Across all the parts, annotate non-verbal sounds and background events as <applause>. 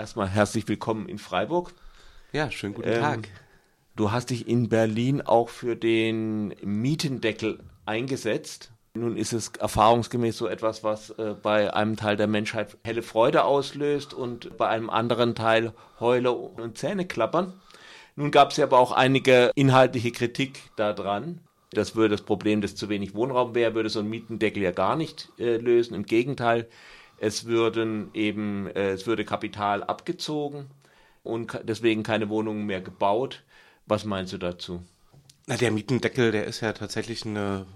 erstmal herzlich willkommen in Freiburg. Ja, schönen guten ähm, Tag. Du hast dich in Berlin auch für den Mietendeckel eingesetzt. Nun ist es erfahrungsgemäß so etwas, was äh, bei einem Teil der Menschheit helle Freude auslöst und bei einem anderen Teil Heule und Zähneklappern. Nun gab es ja aber auch einige inhaltliche Kritik daran. Das würde das Problem, dass zu wenig Wohnraum wäre, würde so ein Mietendeckel ja gar nicht äh, lösen. Im Gegenteil, es würden eben, äh, es würde Kapital abgezogen und deswegen keine Wohnungen mehr gebaut. Was meinst du dazu? Na, der Mietendeckel, der ist ja tatsächlich eine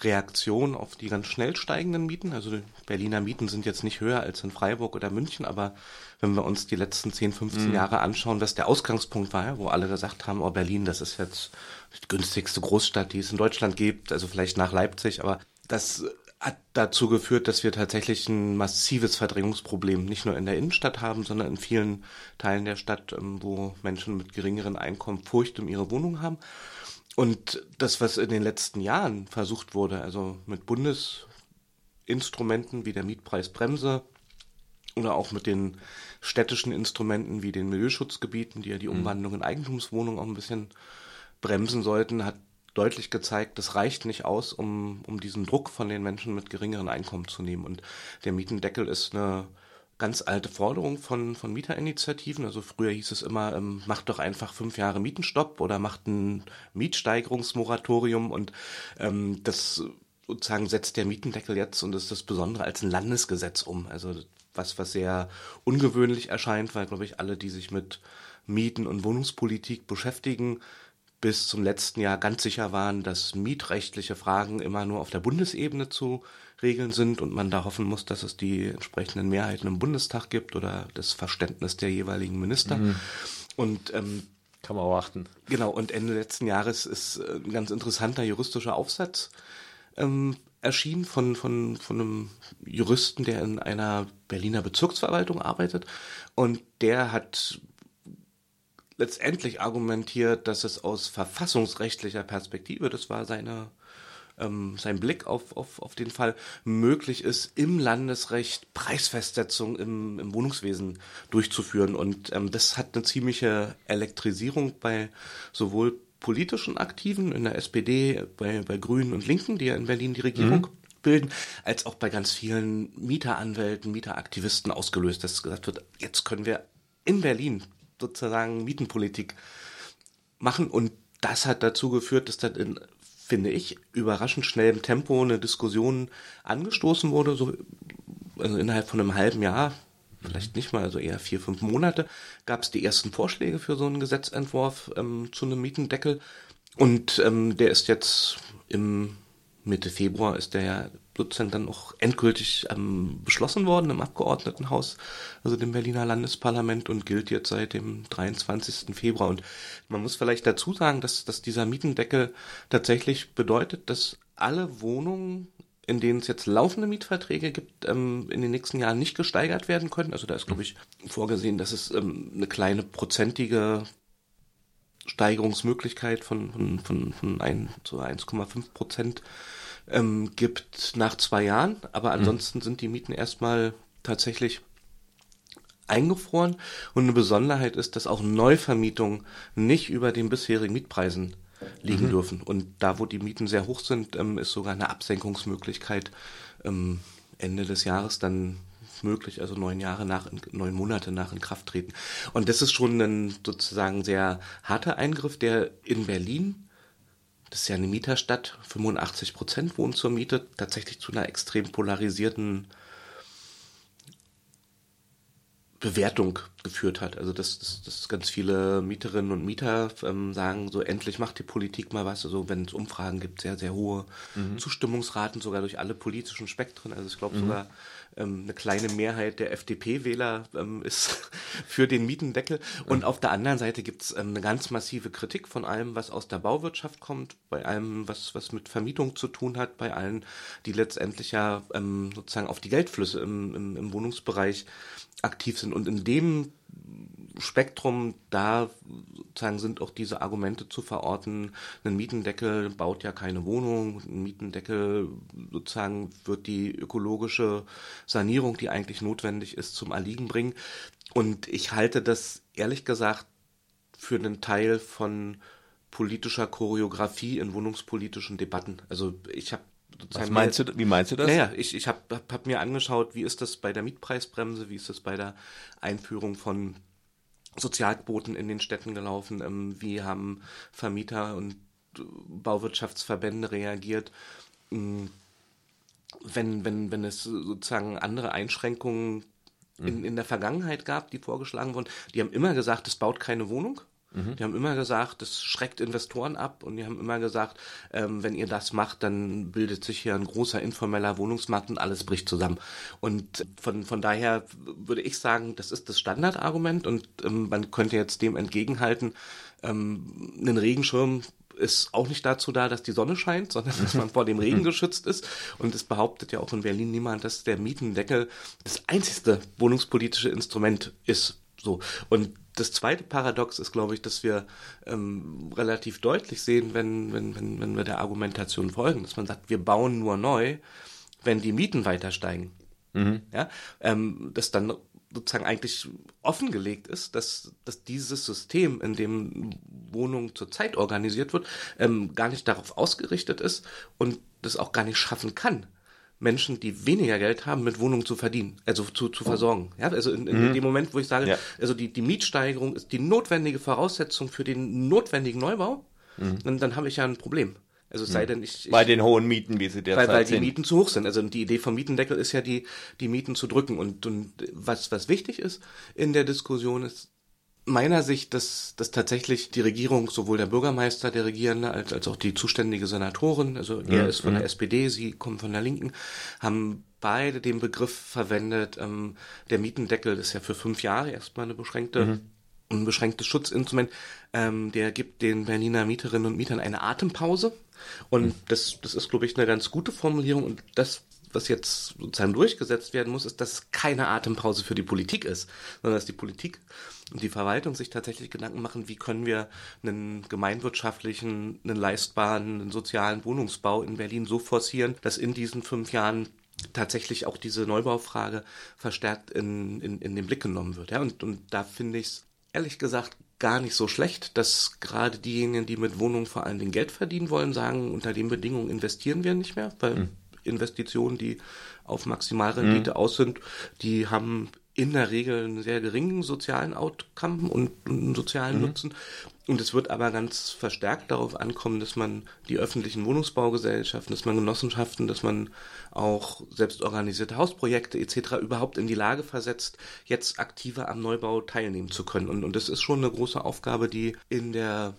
Reaktion auf die ganz schnell steigenden Mieten. Also die Berliner Mieten sind jetzt nicht höher als in Freiburg oder München, aber wenn wir uns die letzten 10, 15 mhm. Jahre anschauen, was der Ausgangspunkt war, wo alle gesagt haben, oh Berlin, das ist jetzt die günstigste Großstadt, die es in Deutschland gibt, also vielleicht nach Leipzig, aber das hat dazu geführt, dass wir tatsächlich ein massives Verdrängungsproblem nicht nur in der Innenstadt haben, sondern in vielen Teilen der Stadt, ähm, wo Menschen mit geringeren Einkommen Furcht um ihre Wohnung haben. Und das, was in den letzten Jahren versucht wurde, also mit Bundesinstrumenten wie der Mietpreisbremse oder auch mit den städtischen Instrumenten wie den Milieuschutzgebieten, die ja die mhm. Umwandlung in Eigentumswohnungen auch ein bisschen bremsen sollten, hat deutlich gezeigt, das reicht nicht aus, um, um diesen Druck von den Menschen mit geringeren Einkommen zu nehmen. Und der Mietendeckel ist eine ganz alte Forderung von, von Mieterinitiativen. Also früher hieß es immer, ähm, macht doch einfach fünf Jahre Mietenstopp oder macht ein Mietsteigerungsmoratorium und ähm, das sozusagen setzt der Mietendeckel jetzt und ist das Besondere als ein Landesgesetz um. Also was, was sehr ungewöhnlich erscheint, weil, glaube ich, alle, die sich mit Mieten und Wohnungspolitik beschäftigen, bis zum letzten Jahr ganz sicher waren, dass mietrechtliche Fragen immer nur auf der Bundesebene zu Regeln sind und man da hoffen muss, dass es die entsprechenden Mehrheiten im Bundestag gibt oder das Verständnis der jeweiligen Minister. Mhm. Und ähm, kann man auch achten. Genau, und Ende letzten Jahres ist äh, ein ganz interessanter juristischer Aufsatz ähm, erschienen von, von, von einem Juristen, der in einer Berliner Bezirksverwaltung arbeitet. Und der hat letztendlich argumentiert, dass es aus verfassungsrechtlicher Perspektive, das war seine ähm, sein Blick auf, auf, auf den Fall möglich ist, im Landesrecht Preisfestsetzung im, im Wohnungswesen durchzuführen. Und ähm, das hat eine ziemliche Elektrisierung bei sowohl politischen Aktiven in der SPD, bei, bei Grünen und Linken, die ja in Berlin die Regierung mhm. bilden, als auch bei ganz vielen Mieteranwälten, Mieteraktivisten ausgelöst, dass gesagt wird, jetzt können wir in Berlin sozusagen Mietenpolitik machen und das hat dazu geführt, dass dann in finde ich, überraschend schnellem Tempo eine Diskussion angestoßen wurde, so also innerhalb von einem halben Jahr, vielleicht nicht mal, also eher vier, fünf Monate, gab es die ersten Vorschläge für so einen Gesetzentwurf ähm, zu einem Mietendeckel. Und ähm, der ist jetzt im Mitte Februar ist der ja sozusagen dann auch endgültig ähm, beschlossen worden im Abgeordnetenhaus, also dem Berliner Landesparlament und gilt jetzt seit dem 23. Februar. Und man muss vielleicht dazu sagen, dass, dass dieser Mietendeckel tatsächlich bedeutet, dass alle Wohnungen in denen es jetzt laufende Mietverträge gibt, ähm, in den nächsten Jahren nicht gesteigert werden können. Also da ist, glaube ich, vorgesehen, dass es ähm, eine kleine prozentige Steigerungsmöglichkeit von, von, von, von 1 zu 1,5 Prozent ähm, gibt nach zwei Jahren. Aber mhm. ansonsten mhm. sind die Mieten erstmal tatsächlich eingefroren. Und eine Besonderheit ist, dass auch Neuvermietungen nicht über den bisherigen Mietpreisen liegen mhm. dürfen. Und da, wo die Mieten sehr hoch sind, ähm, ist sogar eine Absenkungsmöglichkeit ähm, Ende des Jahres dann möglich, also neun Jahre nach, neun Monate nach Inkrafttreten. Und das ist schon ein sozusagen sehr harter Eingriff, der in Berlin das ist ja eine Mieterstadt, 85 Prozent wohnen zur Miete, tatsächlich zu einer extrem polarisierten Bewertung geführt hat. Also dass, dass, dass ganz viele Mieterinnen und Mieter ähm, sagen, so endlich macht die Politik mal was. Also wenn es Umfragen gibt, sehr, sehr hohe mhm. Zustimmungsraten, sogar durch alle politischen Spektren. Also ich glaube mhm. sogar ähm, eine kleine Mehrheit der FDP-Wähler ähm, <laughs> ist für den Mietendeckel. Und auf der anderen Seite gibt es ähm, eine ganz massive Kritik von allem, was aus der Bauwirtschaft kommt, bei allem, was, was mit Vermietung zu tun hat, bei allen, die letztendlich ja ähm, sozusagen auf die Geldflüsse im, im, im Wohnungsbereich aktiv sind. Und in dem Spektrum, da sozusagen sind auch diese Argumente zu verorten. Ein Mietendeckel baut ja keine Wohnung. Ein Mietendeckel sozusagen wird die ökologische Sanierung, die eigentlich notwendig ist, zum Erliegen bringen. Und ich halte das ehrlich gesagt für einen Teil von politischer Choreografie in wohnungspolitischen Debatten. Also ich habe was meinst du, wie meinst du das? Naja, ich, ich habe hab, hab mir angeschaut, wie ist das bei der Mietpreisbremse, wie ist das bei der Einführung von Sozialquoten in den Städten gelaufen, ähm, wie haben Vermieter und Bauwirtschaftsverbände reagiert. Ähm, wenn, wenn, wenn es sozusagen andere Einschränkungen in, mhm. in der Vergangenheit gab, die vorgeschlagen wurden, die haben immer gesagt, es baut keine Wohnung. Mhm. Die haben immer gesagt, das schreckt Investoren ab und die haben immer gesagt, ähm, wenn ihr das macht, dann bildet sich hier ein großer informeller Wohnungsmarkt und alles bricht zusammen. Und von, von daher würde ich sagen, das ist das Standardargument und ähm, man könnte jetzt dem entgegenhalten, ähm, einen Regenschirm ist auch nicht dazu da, dass die Sonne scheint, sondern dass man <laughs> vor dem Regen geschützt ist. Und es behauptet ja auch in Berlin niemand, dass der Mietendeckel das einzigste wohnungspolitische Instrument ist. So. Und das zweite Paradox ist, glaube ich, dass wir ähm, relativ deutlich sehen, wenn, wenn, wenn, wenn wir der Argumentation folgen, dass man sagt, wir bauen nur neu, wenn die Mieten weiter steigen. Mhm. Ja, ähm, dass dann sozusagen eigentlich offengelegt ist, dass, dass dieses System, in dem Wohnung zurzeit organisiert wird, ähm, gar nicht darauf ausgerichtet ist und das auch gar nicht schaffen kann, Menschen, die weniger Geld haben, mit Wohnungen zu verdienen, also zu, zu versorgen. Ja, also in, in mhm. dem Moment, wo ich sage, ja. also die, die Mietsteigerung ist die notwendige Voraussetzung für den notwendigen Neubau, mhm. dann, dann habe ich ja ein Problem. Also es sei mhm. denn, ich, ich bei den hohen Mieten, wie sie derzeit weil, weil sind. die Mieten zu hoch sind. Also die Idee vom Mietendeckel ist ja die die Mieten zu drücken und und was was wichtig ist in der Diskussion ist meiner Sicht, dass, dass tatsächlich die Regierung, sowohl der Bürgermeister, der Regierende, als, als auch die zuständige Senatorin, also er mhm. ist von der mhm. SPD, sie kommen von der Linken, haben beide den Begriff verwendet, ähm, der Mietendeckel ist ja für fünf Jahre erstmal eine beschränkte, mhm. ein beschränktes Schutzinstrument, ähm, der gibt den Berliner Mieterinnen und Mietern eine Atempause. Und mhm. das, das ist, glaube ich, eine ganz gute Formulierung. Und das was jetzt sozusagen durchgesetzt werden muss, ist, dass es keine Atempause für die Politik ist, sondern dass die Politik und die Verwaltung sich tatsächlich Gedanken machen, wie können wir einen gemeinwirtschaftlichen, einen leistbaren, einen sozialen Wohnungsbau in Berlin so forcieren, dass in diesen fünf Jahren tatsächlich auch diese Neubaufrage verstärkt in, in, in den Blick genommen wird. Ja? Und, und da finde ich es ehrlich gesagt gar nicht so schlecht, dass gerade diejenigen, die mit Wohnungen vor allen Dingen Geld verdienen wollen, sagen, unter den Bedingungen investieren wir nicht mehr, weil mhm. Investitionen, die auf Maximalrendite mhm. aus sind, die haben in der Regel einen sehr geringen sozialen Outcome und einen sozialen mhm. Nutzen. Und es wird aber ganz verstärkt darauf ankommen, dass man die öffentlichen Wohnungsbaugesellschaften, dass man Genossenschaften, dass man auch selbstorganisierte Hausprojekte etc. überhaupt in die Lage versetzt, jetzt aktiver am Neubau teilnehmen zu können. Und, und das ist schon eine große Aufgabe, die in der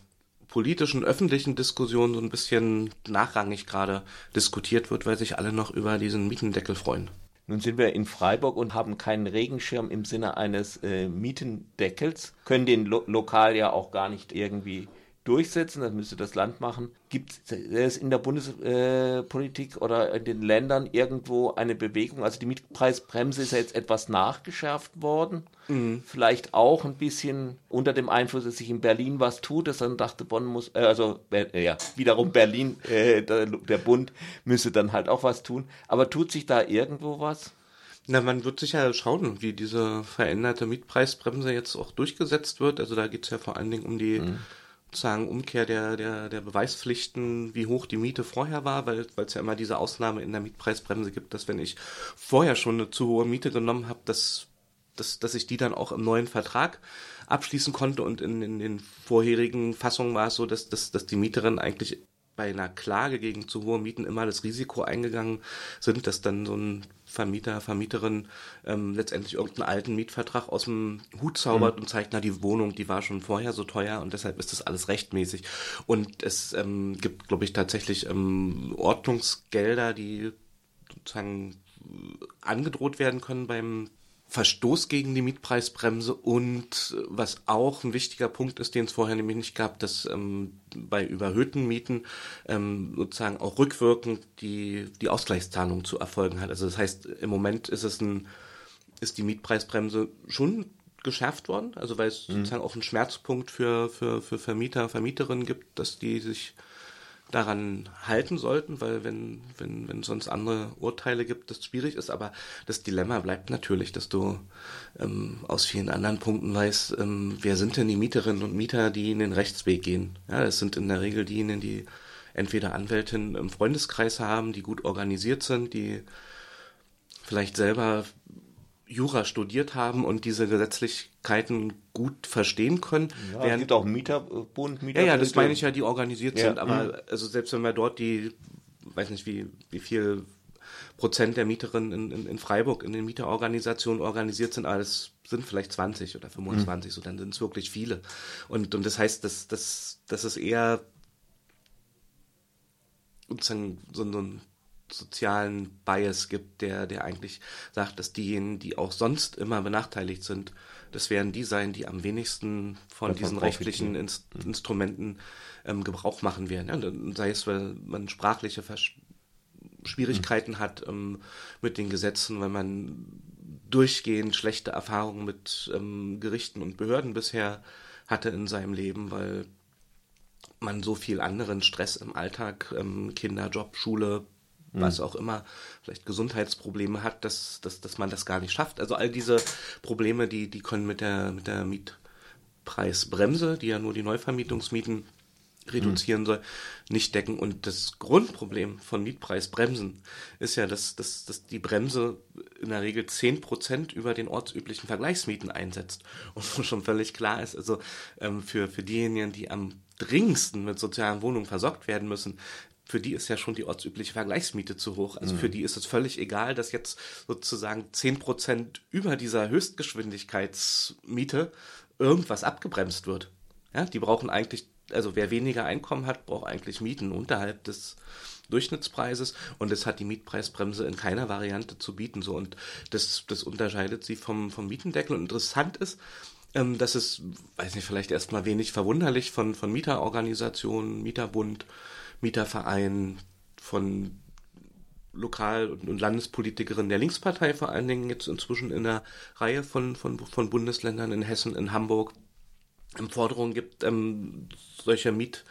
politischen, öffentlichen Diskussion so ein bisschen nachrangig gerade diskutiert wird, weil sich alle noch über diesen Mietendeckel freuen. Nun sind wir in Freiburg und haben keinen Regenschirm im Sinne eines äh, Mietendeckels, können den lo lokal ja auch gar nicht irgendwie durchsetzen, das müsste das Land machen. Gibt es in der Bundespolitik äh, oder in den Ländern irgendwo eine Bewegung? Also die Mietpreisbremse ist ja jetzt etwas nachgeschärft worden. Mhm. Vielleicht auch ein bisschen unter dem Einfluss, dass sich in Berlin was tut, dass dann dachte, Bonn muss, äh, also äh, ja, wiederum Berlin, <laughs> äh, der, der Bund müsse dann halt auch was tun. Aber tut sich da irgendwo was? Na, man wird sicher schauen, wie diese veränderte Mietpreisbremse jetzt auch durchgesetzt wird. Also da geht es ja vor allen Dingen um die mhm sozusagen Umkehr der, der, der Beweispflichten, wie hoch die Miete vorher war, weil es ja immer diese Ausnahme in der Mietpreisbremse gibt, dass wenn ich vorher schon eine zu hohe Miete genommen habe, dass, dass, dass ich die dann auch im neuen Vertrag abschließen konnte. Und in, in den vorherigen Fassungen war es so, dass, dass, dass die Mieterin eigentlich bei einer Klage gegen zu hohe Mieten immer das Risiko eingegangen sind, dass dann so ein Vermieter, Vermieterin ähm, letztendlich irgendeinen alten Mietvertrag aus dem Hut zaubert mhm. und zeigt, na, die Wohnung, die war schon vorher so teuer und deshalb ist das alles rechtmäßig. Und es ähm, gibt, glaube ich, tatsächlich ähm, Ordnungsgelder, die sozusagen angedroht werden können beim Verstoß gegen die Mietpreisbremse und äh, was auch ein wichtiger Punkt ist, den es vorher nämlich nicht gab, dass ähm, bei überhöhten Mieten ähm, sozusagen auch rückwirkend die, die Ausgleichszahlung zu erfolgen hat. Also das heißt, im Moment ist es ein, ist die Mietpreisbremse schon geschärft worden, also weil es mhm. sozusagen auch einen Schmerzpunkt für, für, für Vermieter, Vermieterinnen gibt, dass die sich daran halten sollten, weil wenn, wenn, wenn sonst andere Urteile gibt, das schwierig ist. Aber das Dilemma bleibt natürlich, dass du ähm, aus vielen anderen Punkten weißt, ähm, wer sind denn die Mieterinnen und Mieter, die in den Rechtsweg gehen. Ja, das sind in der Regel diejenigen, die entweder Anwältin im Freundeskreis haben, die gut organisiert sind, die vielleicht selber Jura studiert haben und diese Gesetzlichkeiten gut verstehen können. Ja, es gibt auch Mieterbund, Mieter Ja, ja, das meine ich ja, die organisiert ja. sind. Aber mhm. also selbst wenn wir dort die, weiß nicht wie, wie viel Prozent der Mieterinnen in, in, in Freiburg in den Mieterorganisationen organisiert sind, das sind vielleicht 20 oder 25, mhm. so dann sind es wirklich viele. Und, und das heißt, dass, dass, dass es eher sozusagen so, so ein sozialen Bias gibt, der, der eigentlich sagt, dass diejenigen, die auch sonst immer benachteiligt sind, das werden die sein, die am wenigsten von Davon diesen rechtlichen Inst mhm. Instrumenten ähm, Gebrauch machen werden. Ja, sei es, weil man sprachliche Vers Schwierigkeiten mhm. hat ähm, mit den Gesetzen, weil man durchgehend schlechte Erfahrungen mit ähm, Gerichten und Behörden bisher hatte in seinem Leben, weil man so viel anderen Stress im Alltag, ähm, Kinder, Job, Schule. Was auch immer, vielleicht Gesundheitsprobleme hat, dass, dass, dass man das gar nicht schafft. Also all diese Probleme, die, die können mit der, mit der Mietpreisbremse, die ja nur die Neuvermietungsmieten reduzieren mhm. soll, nicht decken. Und das Grundproblem von Mietpreisbremsen ist ja, dass, dass, dass die Bremse in der Regel zehn Prozent über den ortsüblichen Vergleichsmieten einsetzt. <laughs> Und wo schon völlig klar ist, also ähm, für, für diejenigen, die am dringendsten mit sozialen Wohnungen versorgt werden müssen, für die ist ja schon die ortsübliche Vergleichsmiete zu hoch. Also mhm. für die ist es völlig egal, dass jetzt sozusagen zehn Prozent über dieser Höchstgeschwindigkeitsmiete irgendwas abgebremst wird. Ja, die brauchen eigentlich, also wer weniger Einkommen hat, braucht eigentlich Mieten unterhalb des Durchschnittspreises und das hat die Mietpreisbremse in keiner Variante zu bieten. So und das, das unterscheidet sie vom, vom Mietendeckel. Und interessant ist, ähm, dass es, weiß nicht, vielleicht erstmal wenig verwunderlich von, von Mieterorganisationen, Mieterbund, Mieterverein, von Lokal- und Landespolitikerinnen der Linkspartei vor allen Dingen jetzt inzwischen in einer Reihe von, von, von Bundesländern in Hessen, in Hamburg Forderungen gibt, ähm, solche Miet,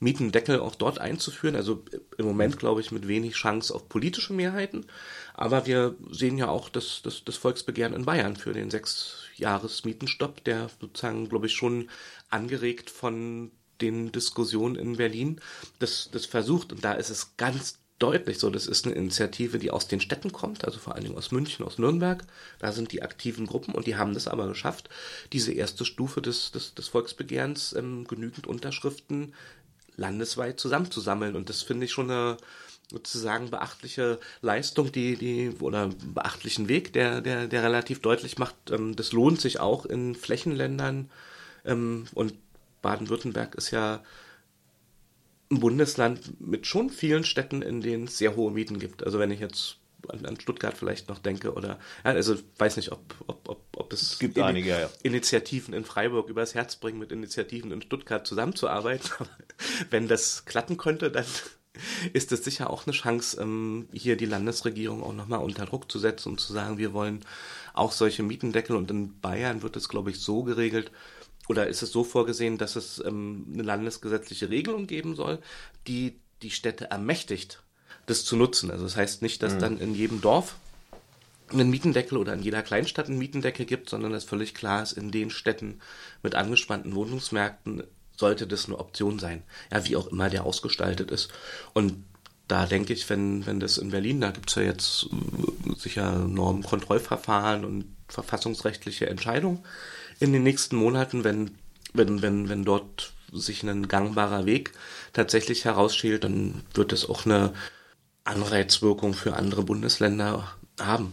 Mietendeckel auch dort einzuführen. Also im Moment, glaube ich, mit wenig Chance auf politische Mehrheiten. Aber wir sehen ja auch das, das, das Volksbegehren in Bayern für den sechs Jahres Mietenstopp, der sozusagen, glaube ich, schon angeregt von den Diskussionen in Berlin das, das versucht. Und da ist es ganz deutlich so, das ist eine Initiative, die aus den Städten kommt, also vor allen Dingen aus München, aus Nürnberg. Da sind die aktiven Gruppen und die haben das aber geschafft, diese erste Stufe des, des, des Volksbegehrens, ähm, genügend Unterschriften landesweit zusammenzusammeln. Und das finde ich schon eine sozusagen beachtliche Leistung, die, die, oder beachtlichen Weg, der, der, der relativ deutlich macht, ähm, das lohnt sich auch in Flächenländern ähm, und Baden-Württemberg ist ja ein Bundesland mit schon vielen Städten, in denen es sehr hohe Mieten gibt. Also wenn ich jetzt an, an Stuttgart vielleicht noch denke oder ja, also weiß nicht, ob, ob, ob, ob es, es gibt in, einige, ja. Initiativen in Freiburg übers Herz bringen, mit Initiativen in Stuttgart zusammenzuarbeiten. wenn das klappen könnte, dann ist es sicher auch eine Chance, ähm, hier die Landesregierung auch nochmal unter Druck zu setzen und zu sagen, wir wollen auch solche Mietendeckel und in Bayern wird es, glaube ich, so geregelt, oder ist es so vorgesehen, dass es ähm, eine landesgesetzliche Regelung geben soll, die die Städte ermächtigt, das zu nutzen? Also das heißt nicht, dass mhm. dann in jedem Dorf einen Mietendeckel oder in jeder Kleinstadt einen Mietendeckel gibt, sondern dass völlig klar ist, in den Städten mit angespannten Wohnungsmärkten sollte das eine Option sein. Ja, wie auch immer der ausgestaltet ist. Und da denke ich, wenn, wenn das in Berlin, da gibt es ja jetzt äh, sicher Normkontrollverfahren und verfassungsrechtliche Entscheidungen, in den nächsten Monaten, wenn, wenn, wenn, wenn dort sich ein gangbarer Weg tatsächlich herausschält, dann wird es auch eine Anreizwirkung für andere Bundesländer haben.